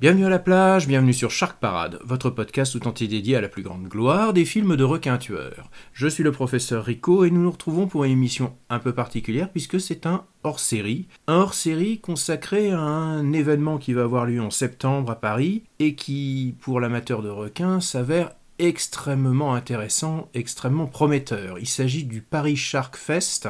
Bienvenue à la plage, bienvenue sur Shark Parade, votre podcast tout entier dédié à la plus grande gloire des films de requins tueurs. Je suis le professeur Rico et nous nous retrouvons pour une émission un peu particulière puisque c'est un hors-série. Un hors-série consacré à un événement qui va avoir lieu en septembre à Paris et qui, pour l'amateur de requins, s'avère extrêmement intéressant, extrêmement prometteur. Il s'agit du Paris Shark Fest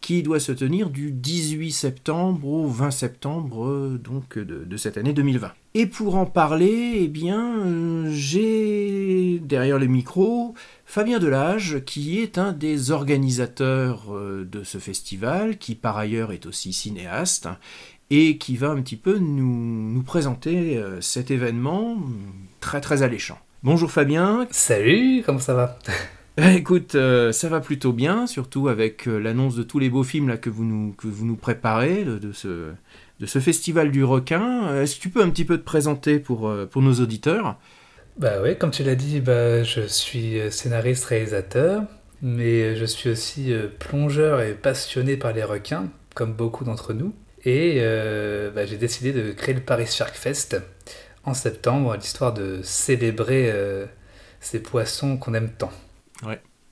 qui doit se tenir du 18 septembre au 20 septembre euh, donc de, de cette année 2020. Et pour en parler, eh bien, euh, j'ai derrière le micro Fabien Delage, qui est un des organisateurs euh, de ce festival, qui par ailleurs est aussi cinéaste, et qui va un petit peu nous, présenter euh, cet événement très très alléchant. Bonjour Fabien. Salut, comment ça va? Écoute, euh, ça va plutôt bien, surtout avec euh, l'annonce de tous les beaux films là, que, vous nous, que vous nous préparez, de, de ce, de ce festival du requin. Euh, Est-ce que tu peux un petit peu te présenter pour, euh, pour nos auditeurs? Bah ouais, comme tu l'as dit, bah, je suis euh, scénariste, réalisateur, mais je suis aussi euh, plongeur et passionné par les requins, comme beaucoup d'entre nous. Et euh, bah, j'ai décidé de créer le Paris Shark Fest en septembre, l'histoire de célébrer euh, ces poissons qu'on aime tant.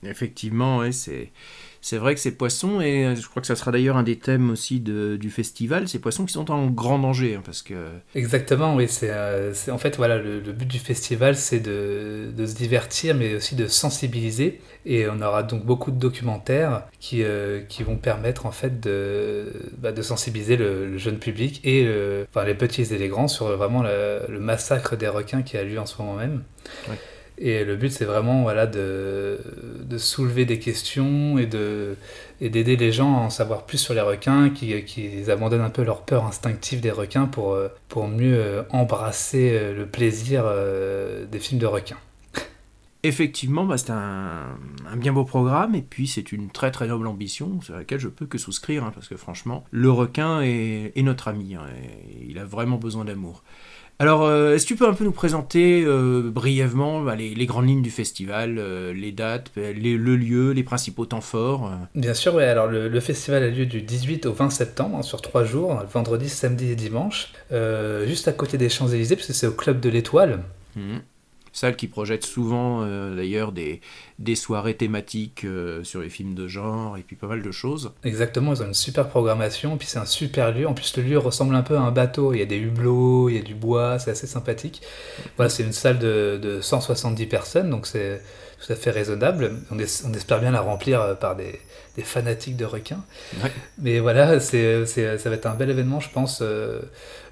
Effectivement, ouais, c'est c'est vrai que ces poissons, et euh, je crois que ça sera d'ailleurs un des thèmes aussi de- du festival, ces poissons qui sont en grand danger, hein, parce que Exactement, oui. C'est, euh, en fait, voilà, le, le but du festival, c'est de, de se divertir, mais aussi de sensibiliser. Et on aura donc beaucoup de documentaires qui, euh, qui vont permettre, en fait, de, bah, de sensibiliser le, le jeune public et enfin, les petits et les grands sur vraiment le, le massacre des requins qui a lieu en ce moment même. Ouais. Et le but, c'est vraiment voilà, de, de soulever des questions et et d'aider les gens à en savoir plus sur les requins, qui, qui abandonnent un peu leur peur instinctive des requins pour, euh, pour mieux euh, embrasser euh, le plaisir des films de requins. effectivement, bah, c'est un, un bien beau programme, et puis c'est une très très noble ambition sur laquelle je peux que souscrire, hein, parce que franchement, le requin est, est notre ami, hein, et il a vraiment besoin d'amour. Alors, euh, est-ce que tu peux un peu nous présenter euh, brièvement bah, les, les grandes lignes du festival, euh, les dates, les- le lieu, les principaux temps forts Bien sûr, ouais, alors le, le festival a lieu du 18 au 20 septembre, hein, sur trois jours, vendredi, samedi et dimanche, juste à côté des Champs-Élysées, puisque c'est au Club de l'Étoile. Mhm. Salle qui projette souvent euh, d'ailleurs des, des soirées thématiques euh, sur les films de genre et puis pas mal de choses. Exactement, ils ont une super programmation, puis c'est un super lieu. En plus, le lieu ressemble un peu à un bateau. Il y a des hublots, il y a du bois, c'est assez sympathique. Voilà, c'est une salle de, de 170 personnes, donc c'est tout à fait raisonnable. On espère bien la remplir euh, par des, des fanatiques de requins. Ouais. Mais voilà, c'est, c'est- ça va être un bel événement, je pense. euh,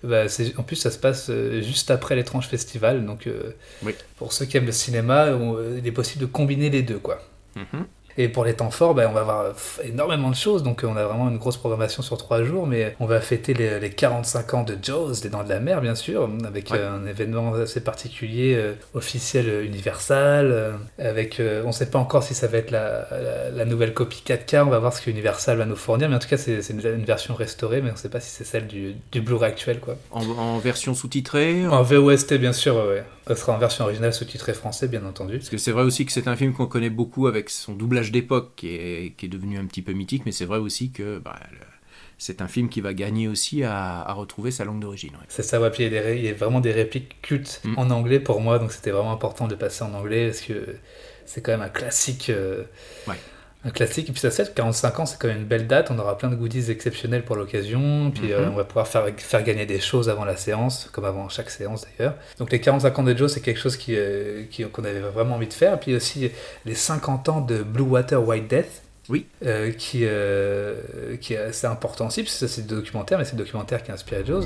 bah, en plus, ça se passe euh, juste après l'étrange festival, donc euh, Oui. pour ceux qui aiment le cinéma, on- il est possible de combiner les deux, quoi. Mhm. Et pour les temps forts, ben, on va avoir énormément de choses, donc on a vraiment une grosse programmation sur trois jours, mais on va fêter les, les 45 ans de Jaws, les Dents de la Mer, bien sûr, avec Ouais. euh, un événement assez particulier, euh, officiel euh, Universal, euh, avec, euh, on ne sait pas encore si ça va être la, la- la nouvelle copie 4K, on va voir ce que Universal va nous fournir, mais en tout cas c'est une, une version restaurée, mais on ne sait pas si c'est celle du, du Blu-ray actuel, quoi. En, en version sous-titrée? En VOST, bien sûr, ouais. Ça sera en version originale sous-titrée français, bien entendu. Parce que c'est vrai aussi que c'est un film qu'on connaît beaucoup avec son doublage d'époque qui est, qui est devenu un petit peu mythique, mais c'est vrai aussi que bah, le- c'est un film qui va gagner aussi à, à retrouver sa langue d'origine. ouais. C'est ça, ouais, puis il y, a des ré- il y a vraiment des répliques cultes Mm. en anglais pour moi, donc c'était vraiment important de passer en anglais parce que c'est quand même un classique. euh, Ouais. Un classique, et puis ça se fait, 45 ans, c'est quand même une belle date, on aura plein de goodies exceptionnels pour l'occasion, puis euh, Mhm. on va pouvoir faire, faire gagner des choses avant la séance, comme avant chaque séance d'ailleurs. Donc les 45 ans de Joe, c'est quelque chose qui, euh, qui- qu'on avait vraiment envie de faire, puis aussi les 50 ans de Blue Water White Death, Oui. euh, qui, euh, qui est assez important aussi, parce que ça c'est des documentaires, mais c'est le documentaire qui a inspiré Jaws.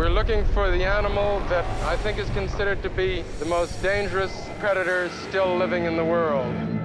We're looking for the animal that I think is considered to be the most dangerous predator still living in the world.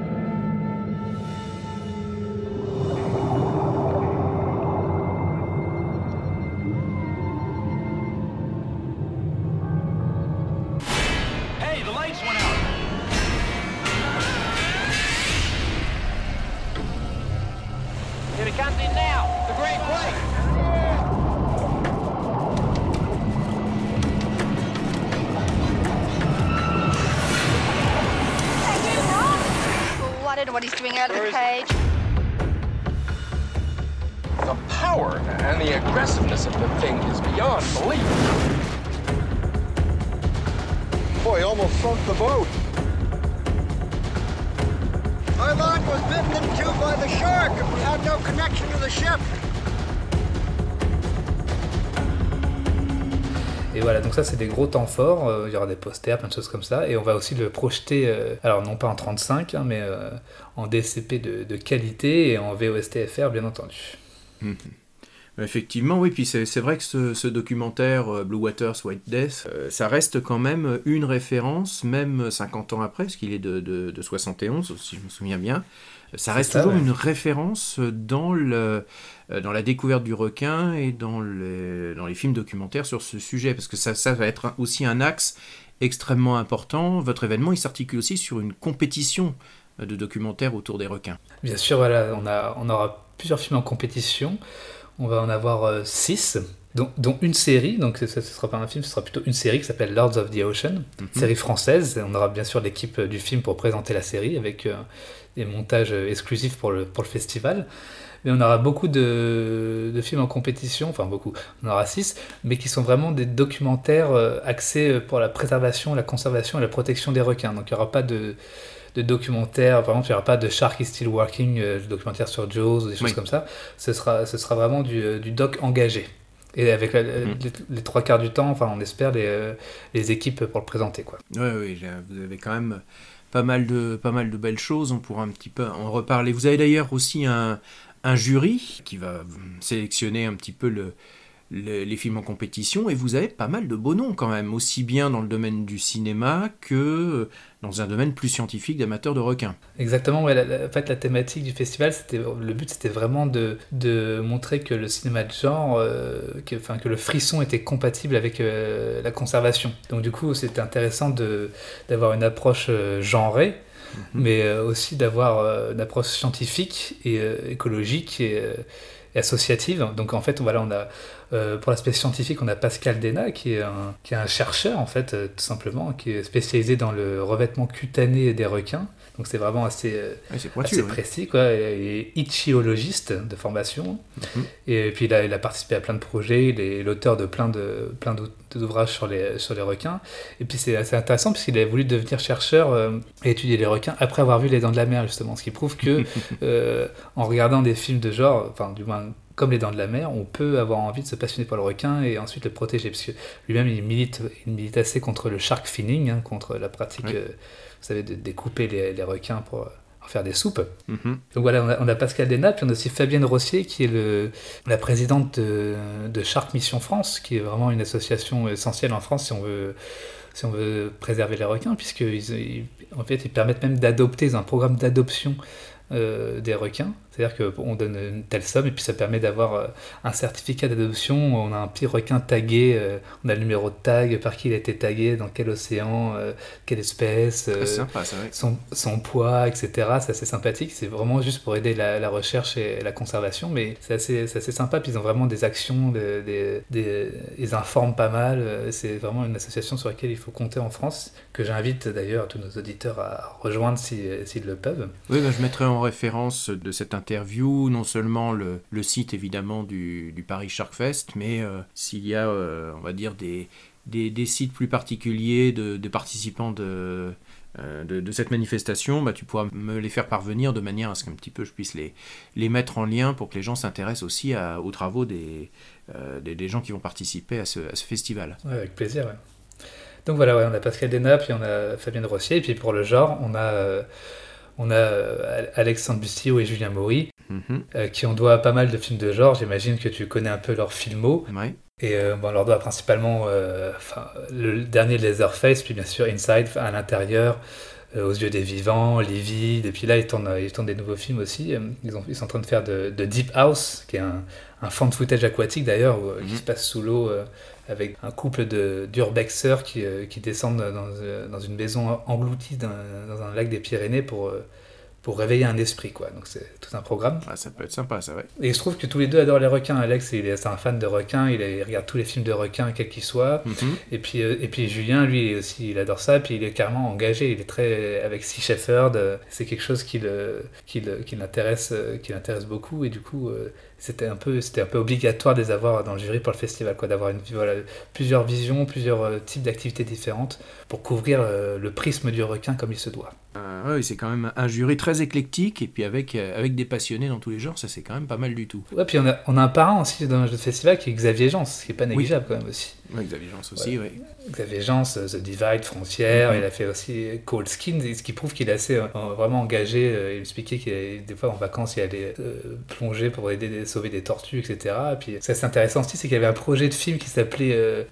What he's doing out of the cage. The power and the aggressiveness of the thing is beyond belief. Boy, almost sunk the boat. Our lot was bitten in two by the shark and we had no connection to the ship. Et voilà, donc ça c'est des gros temps forts, euh, il y aura des posters, plein de choses comme ça, et on va aussi le projeter, euh, alors non pas en 35, hein, mais euh, en DCP de, de qualité et en VOSTFR bien entendu. Mhm. Effectivement, oui, puis c'est vrai que ce, ce documentaire euh, Blue Waters, White Death, euh, ça reste quand même une référence, même 50 ans après, parce qu'il est de, de, de 71, si je me souviens bien. Ça reste ça, toujours ouais. une référence dans, le, dans la découverte du requin et dans les, dans les films documentaires sur ce sujet, parce que ça, ça va être aussi un axe extrêmement important. Votre événement, il s'articule aussi sur une compétition euh, de documentaires autour des requins. Bien sûr, voilà, on, a, on aura plusieurs films en compétition, on va en avoir 6, dont, dont une série, donc ce ne sera pas un film, ce sera plutôt une série qui s'appelle Lords of the Ocean, série française, on aura bien sûr l'équipe du film pour présenter la série avec euh, des montages euh, exclusifs pour le, pour le festival. Mais on aura beaucoup de, de films en compétition, enfin beaucoup, on aura six, mais qui sont vraiment des documentaires euh, axés euh, pour la préservation, la conservation et la protection des requins. Donc il n'y aura pas de, de documentaires, par exemple, il n'y aura pas de Shark is Still Working, euh, de documentaire sur Jaws ou des choses Oui. comme ça. Ce sera, ce sera vraiment du, euh, du doc engagé. Et avec la- Mhm. les, les trois quarts du temps, enfin on espère les, euh, les équipes pour le présenter. Quoi. Oui, oui, vous avez quand même pas mal, de, pas mal de belles choses, on pourra un petit peu en reparler. Vous avez d'ailleurs aussi un, un jury qui va sélectionner un petit peu le, le- les films en compétition, et vous avez pas mal de beaux noms quand même, aussi bien dans le domaine du cinéma que dans un domaine plus scientifique d'amateurs de requins. Exactement, la, en fait la thématique du festival, le but c'était vraiment de, montrer que le cinéma de genre, euh, que, enfin, que le frisson était compatible avec euh, la conservation. Donc du coup c'était intéressant d'avoir une approche euh, genrée, mais euh, aussi d'avoir euh, une approche scientifique et euh, écologique et, associative. Donc en fait voilà, on a pour l'aspect scientifique, on a Pascal Dena, qui est un, qui est un chercheur, en fait, tout simplement, qui est spécialisé dans le revêtement cutané des requins. Donc c'est vraiment assez, euh, pointu, assez précis, quoi. Il est ichthyologiste de formation. Mhm. Et puis il a, il a participé à plein de projets, il est l'auteur de plein de plein d'ouvrages sur les, sur les requins. Et puis c'est assez intéressant parce qu'il a voulu devenir chercheur euh, et étudier les requins après avoir vu Les Dents de la Mer, justement. Ce qui prouve que euh, en regardant des films de genre, enfin du moins comme Les Dents de la Mer, on peut avoir envie de se passionner pour le requin et ensuite le protéger. Parce que lui-même, il milite, il milite assez contre le shark finning, hein, contre la pratique, Oui. euh, vous savez, de découper les, les requins pour euh, en faire des soupes. Mhm. Donc voilà, on a, on a Pascal Desnat, puis on a aussi Fabienne Rossier, qui est le, la présidente de, de Shark Mission France, qui est vraiment une association essentielle en France si on veut, si on veut préserver les requins, puisqu'ils ils- en fait, ils permettent même d'adopter, ils ont un programme d'adoption euh, des requins. C'est-à-dire qu'on donne une telle somme et puis ça permet d'avoir euh, un certificat d'adoption. On a un petit requin tagué, euh, on a le numéro de tag, par qui il a été tagué, dans quel océan, euh, quelle espèce. Sympa, vrai. son, son poids, etc. C'est assez sympathique. C'est vraiment juste pour aider la, la recherche et la conservation, mais c'est assez, assez sympa. Puis ils ont vraiment des actions, des, des- des- ils informent pas mal. C'est vraiment une association sur laquelle il faut compter en France, que j'invite d'ailleurs tous nos auditeurs à rejoindre si- s'ils le peuvent. Oui, bah, je mettrai en référence de cette interview non seulement le, site évidemment du, Paris Shark Fest, mais euh, s'il y a, euh, on va dire, des, sites plus particuliers de, participants de, euh, de, cette manifestation, bah, tu pourras me les faire parvenir de manière à ce qu'un petit peu je puisse les, mettre en lien pour que les gens s'intéressent aussi aux travaux des, gens qui vont participer à ce, festival. Ouais, avec plaisir. Donc voilà, on a Pascal Desnat, puis on a Fabienne Rossier, et puis pour le genre, on a, on a euh, Alexandre Bustillo et Julien Maury, Mhm. euh, qui on doit pas mal de films de genre. J'imagine que tu connais un peu leurs filmos. Ouais. Et euh, bon, on leur doit principalement euh, le dernier Leatherface, puis bien sûr Inside, à l'intérieur, Aux yeux des vivants, Livide, et puis là ils tournent, ils tournent des nouveaux films aussi. Euh, Ils, ont, ils sont en train de faire de, de Deep House, qui est un, un fan footage aquatique d'ailleurs, euh, qui Mhm. se passe sous l'eau euh, avec un couple de d'urbexeurs qui, euh, qui descendent dans, euh, dans une maison engloutie dans, dans un lac des Pyrénées pour, euh, pour réveiller un esprit, quoi. Donc c'est tout un programme. Ah, ça peut être sympa, ça, ouais. Et il se trouve que tous les deux adorent les requins. Alex, il est, c'est un fan de requins, il, est- il regarde tous les films de requins, quels qu'ils soient. Mhm. Et puis, euh, et puis Julien, lui aussi, il adore ça. Puis il est carrément engagé. Il est très avec Sea Shepherd. euh, C'est quelque chose qui l'intéresse, euh, qui l'intéresse beaucoup. Et du coup, c'était un peu, c'était un peu obligatoire de les avoir dans le jury pour le festival, quoi, d'avoir une, voilà, plusieurs visions, plusieurs euh, types d'activités différentes pour couvrir euh, le prisme du requin comme il se doit. Euh, ouais, c'est quand même un jury très éclectique, et puis avec, euh, avec des passionnés dans tous les genres, ça c'est quand même pas mal du tout. Ouais, puis on a, on a un parrain aussi dans le festival qui est Xavier Jean, ce qui est pas négligeable quand même aussi. Ouais, Xavier Jean aussi, oui. Xavier Jean, euh, The Divide, Frontière, Mhm. il a fait aussi Cold Skin, ce qui prouve qu'il est assez euh, vraiment engagé. euh, Il expliquait qu'il des fois en vacances, il allait euh, plonger pour aider à sauver des tortues, etc. Et puis, ça c'est intéressant aussi, c'est qu'il y avait un projet de film qui s'appelait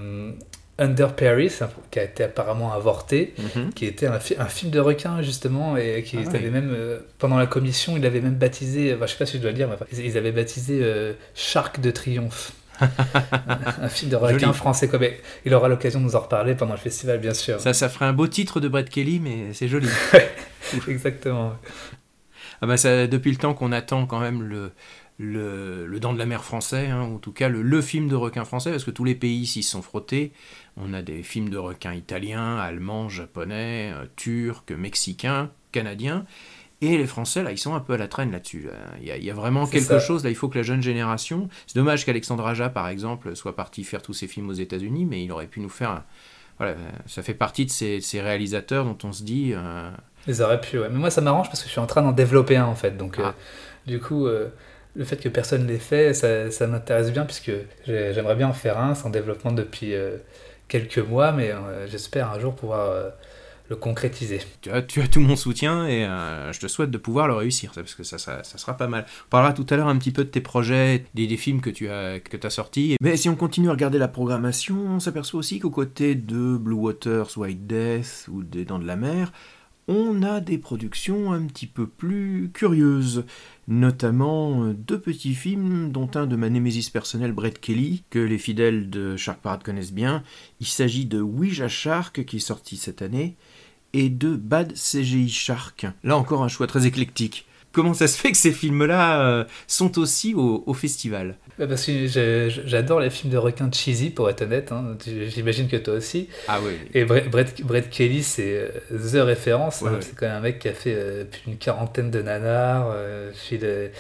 Under Paris, qui a été apparemment avorté, Mhm. qui était un, fi- un film de requin justement, et qui Ah avait ouais. même, euh, pendant la commission, il avait même baptisé, enfin, je sais pas si je dois le dire, mais enfin, ils, ils avaient baptisé euh, Shark de Triomphe. un film de requin français. Quoi. Mais il aura l'occasion de nous en reparler pendant le festival, bien sûr. Ça, ça ferait un beau titre de Brett Kelly, mais c'est joli. Exactement. Ah bah ça, depuis le temps qu'on attend quand même le, le, le Dent de la Mer français, hein, ou en tout cas le, le film de requin français, parce que tous les pays s'y sont frottés. On a des films de requins italiens, allemands, japonais, euh, turcs, mexicains, canadiens. Et les Français, là, ils sont un peu à la traîne là-dessus. là. Il y, a, il y a vraiment quelque ça. chose, là, il faut que la jeune génération... C'est dommage qu'Alexandre Aja, par exemple, soit parti faire tous ses films aux États-Unis, mais il aurait pu nous faire... un- Voilà, ça fait partie de ces, ces réalisateurs dont on se dit... euh, Ils auraient pu, ouais. Mais moi, ça m'arrange parce que je suis en train d'en développer un, en fait. Donc, euh, Ah. du coup, euh, le fait que personne l'ait fait, ça, ça m'intéresse bien, puisque j'ai- j'aimerais bien en faire un. C'est en développement depuis euh, quelques mois, mais euh, j'espère un jour pouvoir euh, le concrétiser. tu as, tout mon soutien et euh, je te souhaite de pouvoir le réussir, parce que ça, sera pas mal. On parlera tout à l'heure un petit peu de tes projets, des, films que tu as, que sortis. Mais si on continue à regarder la programmation, on s'aperçoit aussi qu'aux côtés de Blue Waters, White Death ou des Dents de la Mer, on a des productions un petit peu plus curieuses, notamment euh, deux petits films, dont un de ma némésis personnelle, Brett Kelly, que les fidèles de Shark Parade connaissent bien. Il s'agit de Ouija Shark, qui est sorti cette année, et de Bad CGI Shark. Là encore un choix très éclectique. Comment ça se fait que ces films-là euh, sont aussi au, au festival? Bah, Parce que j'adore les films de requins cheesy, pour être honnête. hein. J'imagine que toi aussi. Ah oui. Et Brett, Kelly, c'est euh, The référence. Ouais, hein. ouais. C'est quand même un mec qui a fait euh, plus d'une quarantaine de nanars. Euh, les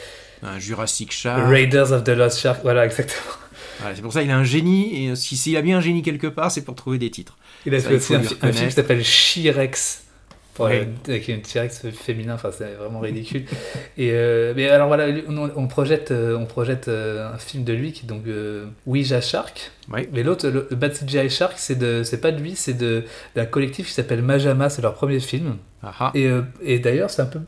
Un Jurassic Shark. Raiders of the Lost Shark. Voilà, exactement. Voilà, c'est pour ça qu'il a un génie, et si- s'il a bien un génie quelque part, c'est pour trouver des titres. Il a fait un, un film qui s'appelle. Pour, euh, avec une T-Rex féminin, enfin c'est vraiment ridicule. Et euh, mais alors voilà, on, on projette, euh, on projette euh, un film de lui qui est donc euh, Ouija Shark. Mais l'autre, le, le Bad CGI Shark, c'est de, c'est pas de lui, c'est de d'un collectif qui s'appelle Majama, c'est leur premier film. Et, euh, et d'ailleurs, c'est un peu,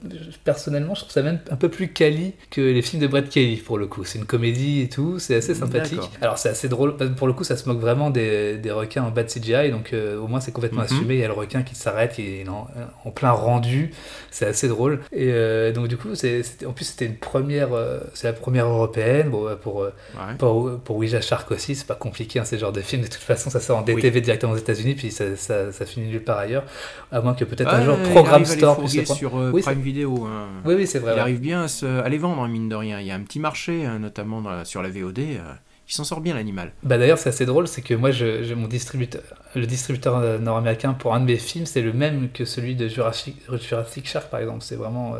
personnellement, je trouve ça même un peu plus quali que les films de Brett Kelly pour le coup. C'est une comédie et tout, c'est assez sympathique. Alors c'est assez drôle, pour le coup, ça se moque vraiment des, des requins en bad CGI, donc euh, au moins c'est complètement Mhm. assumé. Il y a le requin qui s'arrête, qui est en, en plein rendu, c'est assez drôle. Et euh, donc du coup, c'est, en plus c'était une première, c'est la première européenne. Bon, pour Ouais. pour, pour Ouija Shark aussi, c'est pas compliqué, hein, ces genres de films. De toute façon, ça sort en DTV directement aux États-Unis, puis ça, ça, ça finit nulle part ailleurs. À moins que peut-être un jour Programme Store puisse le sur euh, Oui, Prime Video. hein. Oui, oui, c'est vrai. Il ouais. arrive bien à, se- à les vendre, hein, mine de rien. Il y a un petit marché, hein, notamment dans la- sur la VOD. euh, il s'en sort bien, l'animal. Bah d'ailleurs, c'est assez drôle, c'est que moi, je, je- mon distributeur, le distributeur euh, nord-américain pour un de mes films, c'est le même que celui de Jurassic, Jurassic Shark, par exemple. C'est vraiment euh,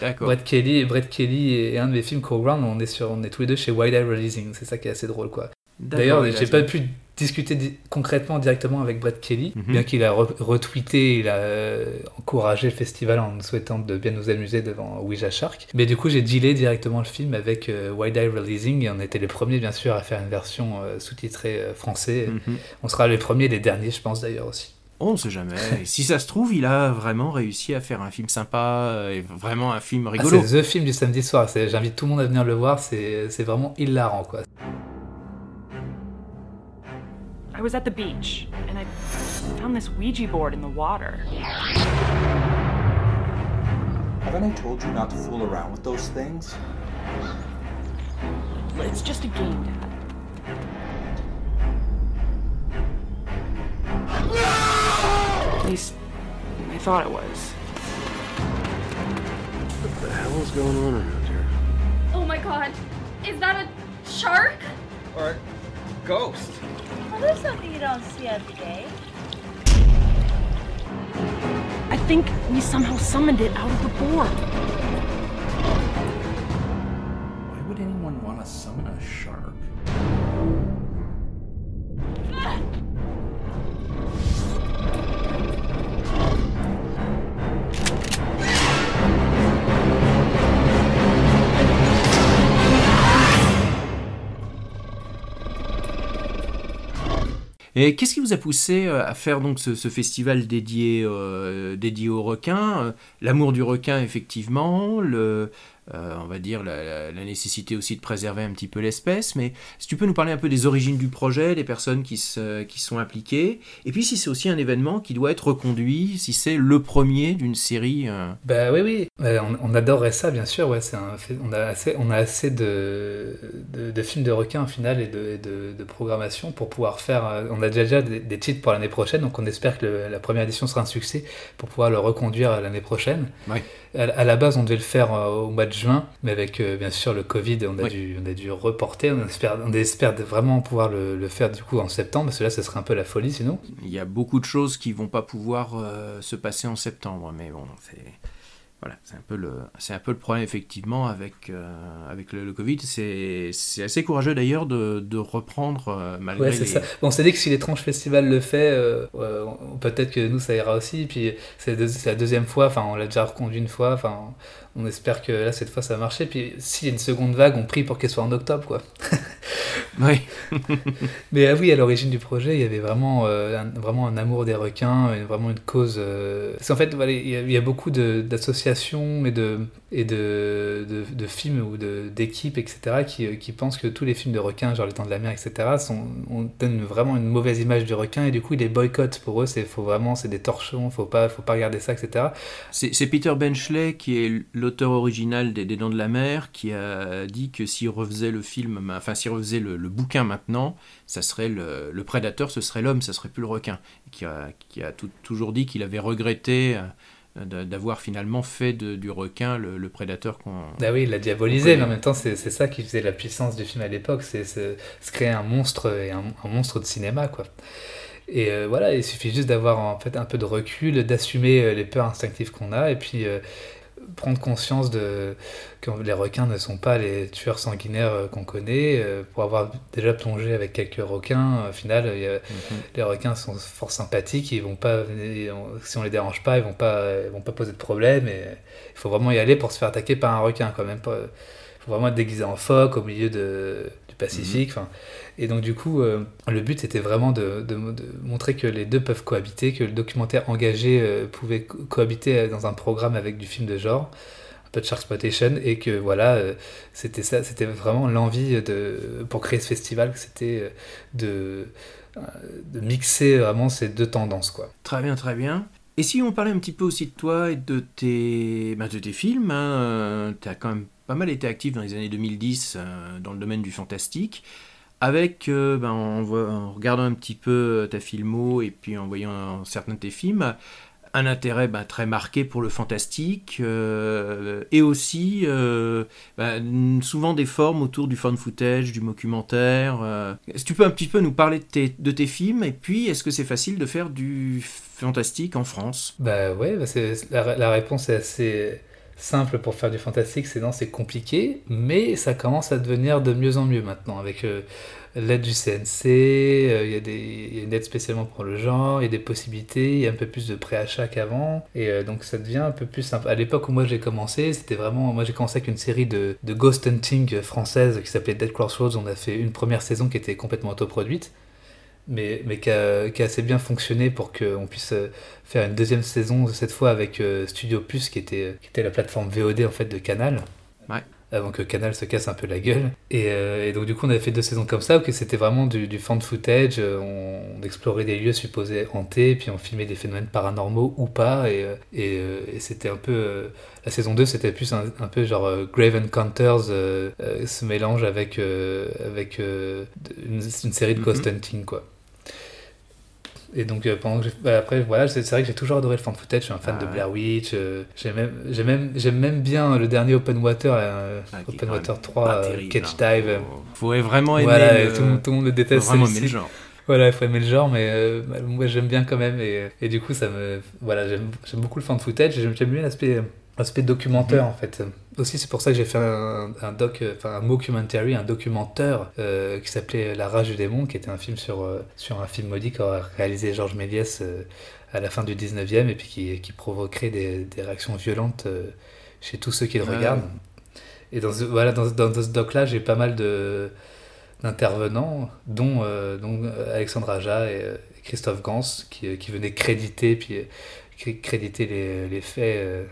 D'accord. Brett Kelly, Brett Kelly et un de mes films Ground. On est sur, on est tous les deux chez Wide Eye Releasing. C'est ça qui est assez drôle, quoi. D'ailleurs, j'ai pas pu discuter di- concrètement directement avec Brett Kelly, Mhm. bien qu'il a re- retweeté, il a euh, encouragé le festival en nous souhaitant de bien nous amuser devant Ouija Shark. Mais du coup, j'ai dealé directement le film avec euh, Wide Eye Releasing et on était les premiers, bien sûr, à faire une version euh, sous-titrée français. Mhm. On sera les premiers et les derniers, je pense d'ailleurs aussi. On ne sait jamais. Si ça se trouve, il a vraiment réussi à faire un film sympa, et vraiment un film Ah, rigolo. c'est The Film du samedi soir. J'invite tout le monde à venir le voir. C'est vraiment hilarant, quoi. I was at the beach and I found this Ouija board in the water. Haven't I told you not to fool around with those things? It's just a game, Dad. At least I thought it was. What the hell is going on around here? Oh my god. Is that a shark? Or a ghost? Well, there's something you don't see every day. I think we somehow summoned it out of the board. Why would anyone want to summon a shark? Et qu'est-ce qui vous a poussé euh, à faire donc ce, festival dédié, euh, dédié aux requins Euh, L'amour du requin, effectivement, le, euh, on va dire la, la- la nécessité aussi de préserver un petit peu l'espèce. Mais si tu peux nous parler un peu des origines du projet, des personnes qui, se, qui sont impliquées, et puis si c'est aussi un événement qui doit être reconduit, si c'est le premier d'une série. euh, Bah oui, oui, Euh, on, on adorerait ça, bien sûr. Ouais, un on a assez, on a assez de, de, de films de requins au final et de, de, de programmation pour pouvoir faire. euh, On a déjà, déjà des, des titres pour l'année prochaine, donc on espère que le- la première édition sera un succès pour pouvoir le reconduire l'année prochaine. Ouais. À, à la base, on devait le faire au mois de juin, mais avec euh, bien sûr le Covid, on a, dû, on a dû reporter. On espère, on espère vraiment pouvoir le, le faire du coup en septembre, parce que là, ce serait un peu la folie sinon. Il y a beaucoup de choses qui vont pas pouvoir euh, se passer en septembre, mais bon, c'est voilà, c'est un peu le c'est un peu le problème effectivement avec euh, avec le, le Covid. C'est c'est assez courageux d'ailleurs de, de reprendre euh, malgré Ouais, c'est les- ça. Bon, on s'est dit que si l'étrange festival le fait, euh, peut-être que nous ça ira aussi. Puis c'est deux- c'est la deuxième fois, enfin on l'a déjà reconduit une fois, enfin on, espère que là cette fois ça va marcher. Puis s'il y a une seconde vague, on prie pour qu'elle soit en octobre quoi. Oui. Mais ah oui, à l'origine du projet, il y avait vraiment, euh, un, vraiment un amour des requins, et vraiment une cause. Euh... Parce qu'en fait, voilà, il, y a, il y a beaucoup d'associations et, de, et de, de, de films ou d'équipes, etc., qui, euh, qui pensent que tous les films de requins, genre Les Temps de la Mer, etc., sont, on donne vraiment une mauvaise image du requin, et du coup, ils les boycottent. Pour eux, c'est faut vraiment, c'est des torchons, faut pas, faut pas regarder ça, etc. C'est Peter Benchley qui est l'auteur original des, des Dents de la Mer qui a dit que s'il refaisait le film, enfin s'il refaisait le, le bouquin maintenant, ça serait le, le prédateur, ce serait l'homme, ça serait plus le requin. Qui a, qui a tout- toujours dit qu'il avait regretté euh, d'avoir finalement fait de- du requin le, le prédateur qu'on. Ah oui, il l'a diabolisé, mais en même temps, c'est ça qui faisait la puissance du film à l'époque, c'est se créer un monstre et un, un monstre de cinéma, quoi. Et euh, voilà, il suffit juste d'avoir en fait un peu de recul, d'assumer euh, les peurs instinctives qu'on a, et puis euh, prendre conscience de que les requins ne sont pas les tueurs sanguinaires euh, qu'on connaît. euh, pour avoir déjà plongé avec quelques requins, au final, il y a- les requins sont fort sympathiques, ils vont pas, si on les dérange pas, ils vont pas, ils vont pas poser de problème. Et il faut vraiment y aller pour se faire attaquer par un requin, quand même. Il faut vraiment être déguisé en phoque au milieu de, Pacifique. enfin. Et donc du coup, euh, le but c'était vraiment de, de- de montrer que les deux peuvent cohabiter, que le documentaire engagé euh, pouvait co- cohabiter euh, dans un programme avec du film de genre, un peu de Sharksploitation, et que voilà, euh, c'était ça, c'était vraiment l'envie de pour créer ce festival, que c'était de de mixer vraiment ces deux tendances quoi. Très bien, très bien. Et si on parlait un petit peu aussi de toi et de tes, tes films, hein, tu as quand même pas mal été actif dans les années 2010 euh, dans le domaine du fantastique, avec, euh, vo- en regardant un petit peu ta filmo et puis en voyant certains de tes films, un intérêt ben, très marqué pour le fantastique euh, et aussi euh, ben, souvent des formes autour du fan footage, du documentaire. euh. Est-ce que tu peux un petit peu nous parler de tes, films et puis est-ce que c'est facile de faire du fantastique en France? Bah ouais, bah la, réponse est assez simple pour faire du fantastique, c'est non, c'est compliqué, mais ça commence à devenir de mieux en mieux maintenant avec l'aide du CNC, euh, il y, a des- une aide spécialement pour le genre, il y a des possibilités, il y a un peu plus de préachat qu'avant, et euh, donc ça devient un peu plus simple. À l'époque où moi j'ai commencé, c'était vraiment, moi j'ai commencé avec une série de, de ghost hunting française qui s'appelait Dead Crossroads, on a fait une première saison qui était complètement autoproduite mais, mais qui, a, qui a assez bien fonctionné pour qu'on puisse euh, faire une deuxième saison, cette fois avec Studio Plus, qui était, qui était la plateforme VOD en fait de Canal. Ouais. Avant que Canal se casse un peu la gueule. Et, euh, et donc, du coup, on avait fait deux saisons comme ça, où c'était vraiment du, du fan footage. euh, On, on explorait des lieux supposés hantés, puis on filmait des phénomènes paranormaux ou pas. Et, euh, et, et c'était un peu. euh, la saison 2, c'était plus un, un peu genre euh, Grave Encounters se mélange avec, avec une, une série de ghost hunting, quoi. Et donc, euh, pendant que bah, après, voilà, c'est vrai que j'ai toujours adoré le fan footage. Je suis un fan Ah de. Blair Witch. euh, J'aime même, j'aime même, bien le dernier Open Water, euh, Ah, Open Water même 3, pas euh, terrible, Catch hein. Dive. euh, Faut vraiment aimer voilà, le- tout, le monde- tout le monde le déteste. faut vraiment aimer le genre. Voilà, il faut aimer le genre, mais bah, moi j'aime bien quand même. Et, et du coup, ça me. Voilà, j'aime beaucoup le fan footage. et J'aime bien l'aspect l'aspect documentaire Mhm. en fait. Aussi, c'est pour ça que j'ai fait un, un doc, enfin un mockumentary, un documentaire euh, qui s'appelait La rage du démon, qui était un film sur, euh, sur un film maudit qu'a réalisé Georges Méliès euh, à la fin du 19e et puis qui, qui provoquerait des, des réactions violentes chez tous ceux qui le Ouais. regardent. Et dans ce, voilà, dans, ce doc-là, j'ai pas mal de d'intervenants, dont, dont Alexandre Aja et Christophe Gans, qui, qui venaient créditer, puis, cré- créditer les, les faits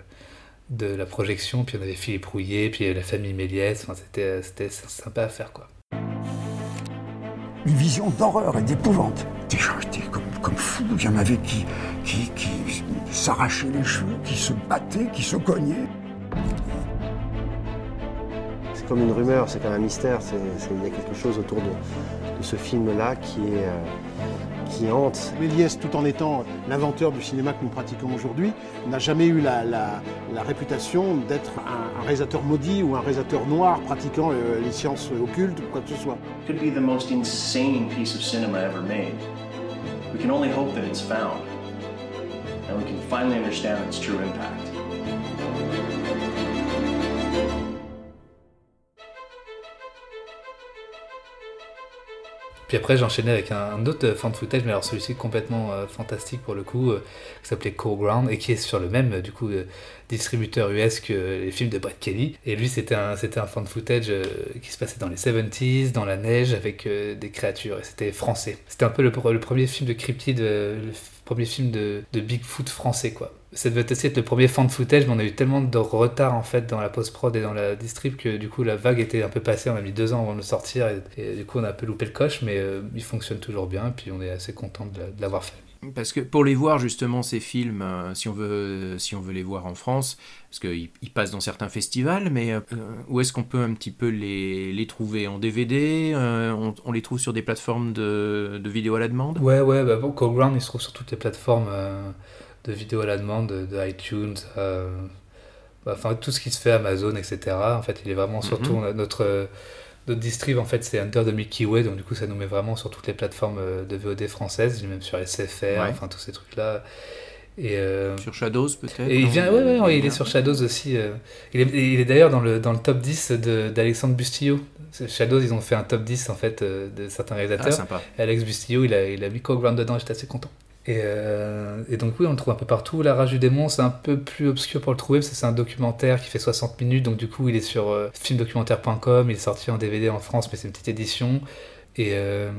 de la projection. Puis on avait Philippe Rouillet, puis euh, la famille Méliès. Enfin, c'était, c'était sympa à faire, quoi. Une vision d'horreur et d'épouvante. Déjà, j'étais comme, comme fou. Il y en avait qui, qui, qui s'arrachaient les cheveux, qui se battaient, qui se cognaient. C'est comme une rumeur, c'est comme un mystère. Il y a quelque chose autour de, de ce film-là qui est euh, qui hante. Méliès, tout en étant l'inventeur du cinéma que nous pratiquons aujourd'hui, n'a jamais eu la, la- la réputation d'être un, un réalisateur maudit ou un réalisateur noir pratiquant euh, les sciences occultes ou quoi que ce soit. could be the most insane piece of cinema ever made. We can only hope that it's found, and we can finally understand its true impact. Puis après, j'enchaînais avec un, autre fan footage, mais alors celui-ci complètement euh, fantastique pour le coup, euh, qui s'appelait Core Ground et qui est sur le même euh, du coup euh, distributeur US que les films de Brett Kelly. Et lui, c'était un, c'était un fan footage euh, qui se passait dans les 70s, dans la neige, avec euh, des créatures. Et c'était français. C'était un peu le, premier film de cryptide, euh, le premier film de Bigfoot français, quoi. Ça devait aussi être le premier fan footage, mais on a eu tellement de retard en fait dans la post-prod et dans la distrib que du coup la vague était un peu passée. On a mis deux ans avant de le sortir et, et du coup on a un peu loupé le coche, mais euh, il fonctionne toujours bien. Et puis on est assez content de la- de l'avoir fait. Parce que pour les voir justement ces films, euh, si on veut, si on veut les voir en France, parce qu'ils ils passent dans certains festivals, mais euh, où est-ce qu'on peut un petit peu les, les trouver en DVD euh, on, on les trouve sur des plateformes de, de vidéo à la demande? Ouais, ouais, bah, bon, Core Ground il se trouve sur toutes les plateformes euh, de vidéo à la demande, de, de iTunes, euh, bah, enfin tout ce qui se fait Amazon, etc. En fait, il est vraiment surtout Mhm. notre euh, notre distrib en fait c'est Under the Milky Way, donc du coup ça nous met vraiment sur toutes les plateformes euh, de VOD françaises, même sur SFR, Ouais. enfin tous ces trucs là. Et euh, Sur Shadows peut-être il vient, ouais, ouais, ouais, il est sur Shadows aussi. euh. Il est, il est d'ailleurs dans le, dans le top 10 de- d'Alexandre Bustillo. Shadows, ils ont fait un top 10 en fait de certains réalisateurs. Ah, sympa. Alex Bustillo, il a, il a mis Ground dedans, j'étais assez content. Et, euh, et donc oui, on le trouve un peu partout. La Rage du démon, c'est un peu plus obscur pour le trouver, parce que c'est un documentaire qui fait 60 minutes, donc du coup il est sur euh, filmdocumentaire.com, il est sorti en DVD en France, mais c'est une petite édition. Et euh,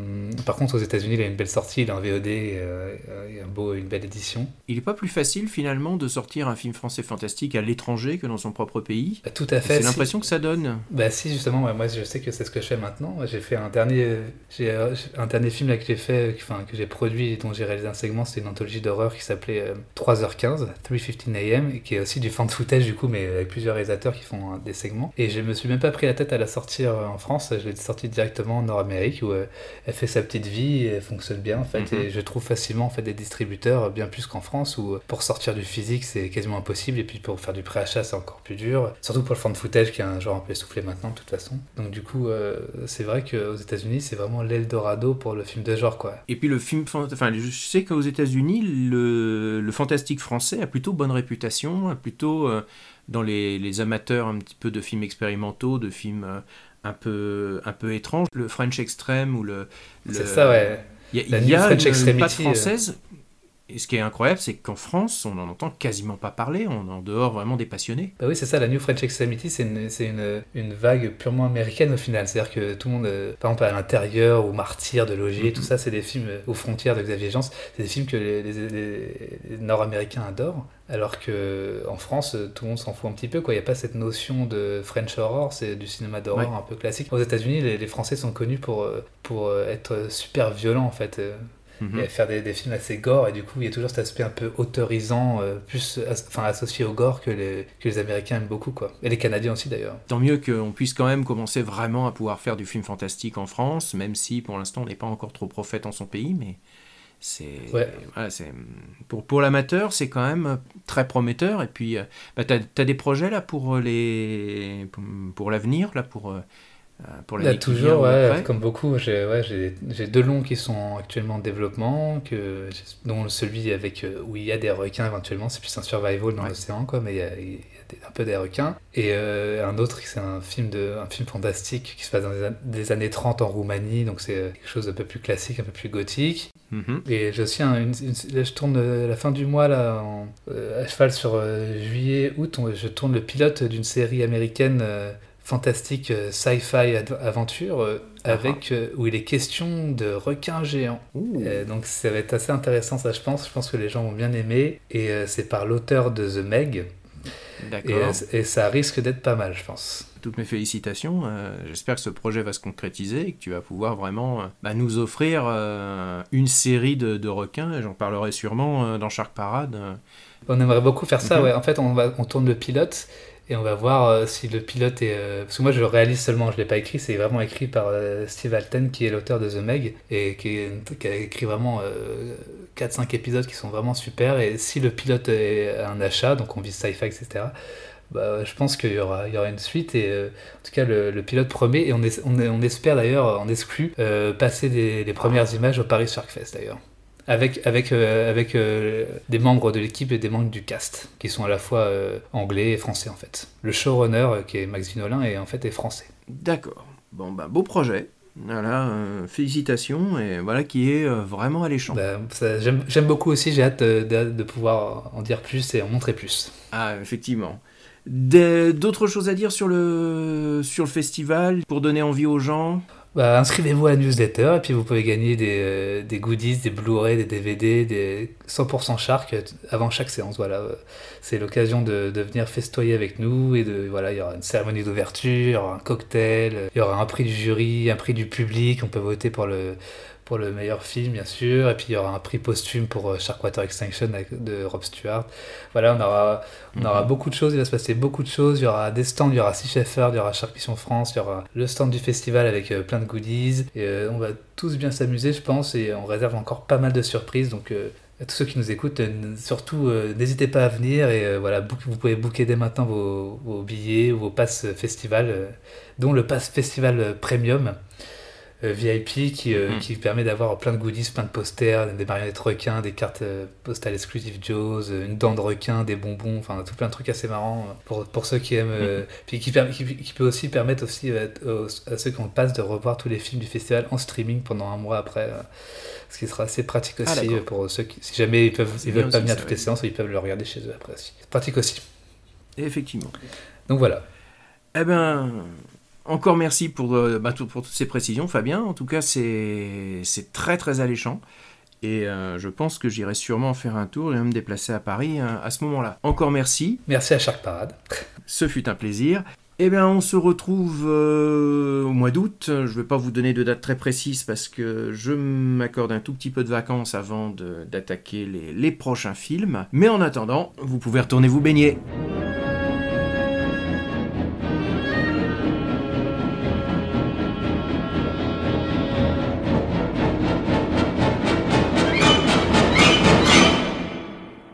par contre, aux États-Unis, il a une belle sortie, il est en VOD, et, euh, et un beau, une belle édition. Il n'est pas plus facile finalement de sortir un film français fantastique à l'étranger que dans son propre pays? Bah, Tout à fait. C'est si. l'impression que ça donne. Bah si justement, moi je sais que c'est ce que je fais maintenant. J'ai fait un dernier, j'ai euh, un dernier film là que j'ai fait, que- enfin que j'ai produit et dont j'ai réalisé un segment, c'est une anthologie d'horreur qui s'appelait euh, 3h15, 3:15 AM, et qui est aussi du fan footage du coup, mais avec plusieurs réalisateurs qui font euh, des segments. Et je me suis même pas pris la tête à la sortir euh, en France, je l'ai sortie directement en Nord-Amérique où euh, elle fait sa petite vie, et elle fonctionne bien en fait, Mhm. et je trouve facilement en fait des distributeurs bien plus qu'en France où euh, pour sortir du physique c'est quasiment impossible et puis pour faire du préachat c'est encore plus dur, surtout pour le fan footage qui est un genre un peu essoufflé maintenant de toute façon. Donc du coup euh, c'est vrai qu'aux États-Unis c'est vraiment l'Eldorado pour le film de genre quoi. Et puis le film, enfin, je sais qu'aux États-Unis, le, le fantastique français a plutôt bonne réputation, a plutôt euh, dans les, les amateurs un petit peu de films expérimentaux, de films un peu un peu étranges, le French Extreme ou le. le- C'est ça, ouais. Il y a, La y a French une, patte euh. française. Et ce qui est incroyable, c'est qu'en France, on n'en entend quasiment pas parler. On est en dehors vraiment des passionnés. Bah oui, c'est ça, la New French Extremity, c'est une, c'est une, une vague purement américaine au final. C'est-à-dire que tout le monde, euh, par exemple à l'intérieur ou Martyr de Logier, tout ça, c'est des films euh, aux frontières de Xavier Jean, c'est des films que les, les- les- les Nord-Américains adorent. Alors que en France, euh, tout le monde s'en fout un petit peu. Il n'y a pas cette notion de French horror, c'est du cinéma d'horreur Ouais. un peu classique. Aux États-Unis, les, les Français sont connus pour, pour être super violents en fait. Euh, Mhm. faire des, des films assez gore et du coup il y a toujours cet aspect un peu autorisant euh, plus as- enfin associé au gore que les, que les américains aiment beaucoup quoi et les canadiens aussi d'ailleurs Tant mieux qu'on puisse quand même commencer vraiment à pouvoir faire du film fantastique en France, même si pour l'instant on n'est pas encore trop prophète en son pays, mais C'est, Ouais. voilà, pour, pour l'amateur, c'est quand même très prometteur. Et puis, euh, bah, tu as, des projets là pour, les, pour, pour l'avenir, là, pour, euh, pour l'année qui vient toujours, ou ouais, comme beaucoup, j'ai ouais, deux longs qui sont actuellement en développement, que, dont celui avec, euh, où il y a des requins éventuellement, c'est plus un survival dans l'océan, quoi, mais il y a, il y a des- un peu des requins. Et euh, un autre, c'est un film, de, un film fantastique qui se passe dans les des années 30 en Roumanie, donc c'est euh, quelque chose d'un peu plus classique, un peu plus gothique. Mhm. Et j'ai aussi un, une, une- là, je tourne euh, la fin du mois là, en- euh, à cheval sur euh, juillet, août. on- je tourne le pilote d'une série américaine euh, fantastique euh, sci-fi aventure euh, avec euh, où il est question de requins géants. Donc ça va être assez intéressant ça je pense. Je pense que les gens vont bien aimer et c'est par l'auteur de The Meg. D'accord. Et, et ça risque d'être pas mal je pense. Toutes mes félicitations. euh, J'espère que ce projet va se concrétiser et que tu vas pouvoir vraiment euh, bah, nous offrir euh, une série de, de requins. J'en parlerai sûrement dans Shark Parade. On aimerait beaucoup faire ça, ouais. En fait, on, va, on tourne le pilote et on va voir euh, si le pilote est. euh, Parce que moi, je le réalise seulement, je ne l'ai pas écrit. C'est vraiment écrit par euh, Steve Alten, qui est l'auteur de The Meg et qui, a écrit vraiment 4-5 épisodes qui sont vraiment super. Et si le pilote est un achat, donc on vise sci-fi, etc. Bah, je pense qu'il y aura, il y aura une suite et en tout cas le, pilote promet et on espère d'ailleurs en exclu euh, passer des- les premières images au Paris Shark Fest d'ailleurs avec, avec, euh, avec euh, des membres de l'équipe et des membres du cast, qui sont à la fois euh, anglais et français en fait. Le showrunner, qui est Max Vinolin, est en fait est français. D'accord. Bon, bah, beau projet. Voilà, félicitations et voilà qui est vraiment alléchant. Bah, J'aime beaucoup aussi, j'ai hâte de, de- pouvoir en dire plus et en montrer plus. Ah, effectivement. D'autres choses à dire sur le, sur le festival pour donner envie aux gens? Bah, Inscrivez-vous à la newsletter et puis vous pouvez gagner des, euh, des goodies, des Blu-ray, des DVD, des 100% Shark euh, avant chaque séance. Voilà, c'est l'occasion de, de venir festoyer avec nous et de voilà, il y aura une cérémonie d'ouverture, un cocktail, euh, il y aura un prix du jury, un prix du public. On peut voter pour le pour le meilleur film bien sûr. Et puis il y aura un prix posthume pour euh, Sharkwater Extinction de Rob Stewart. Voilà on aura on aura Mhm. beaucoup de choses. Il va se passer beaucoup de choses. Il y aura des stands. Il y aura Sea Shepherd. Il y aura Shark Mission France. Il y aura le stand du festival avec euh, plein de goodies. Et euh, on va tous bien s'amuser je pense. Et on réserve encore pas mal de surprises. Donc euh, à tous ceux qui nous écoutent, surtout euh, n'hésitez pas à venir. Et euh, voilà, vous pouvez booker dès maintenant vos, vos billets, vos passes festival, euh, dont le pass festival premium VIP qui, euh, Mhm. qui permet d'avoir plein de goodies, plein de posters, des marionnettes requins, des cartes euh, postales exclusives Joe's, euh, une dent de requin, des bonbons, enfin tout plein de trucs assez marrants euh, pour, pour ceux qui aiment. euh, Puis qui, permet- qui, qui peut aussi permettre aussi euh, aux- à ceux qui ont le pass de revoir tous les films du festival en streaming pendant un mois après. euh, ce qui sera assez pratique Ah, aussi euh, pour ceux qui, si jamais ils peuvent, ils veulent pas venir à toutes les séances, ils peuvent le regarder chez eux après aussi. Pratique aussi. Effectivement. Donc voilà. Eh ben, encore merci pour, euh, bah, tout- pour toutes ces précisions, Fabien. En tout cas, c'est très très alléchant. Et euh, je pense que j'irai sûrement faire un tour et me déplacer à Paris euh, à ce moment-là. Encore merci. Merci à Shark Parade. Ce fut un plaisir. Eh bien, on se retrouve euh, au mois d'août. Je ne vais pas vous donner de date très précise parce que je m'accorde un tout petit peu de vacances avant d'attaquer les, les prochains films. Mais en attendant, vous pouvez retourner vous baigner.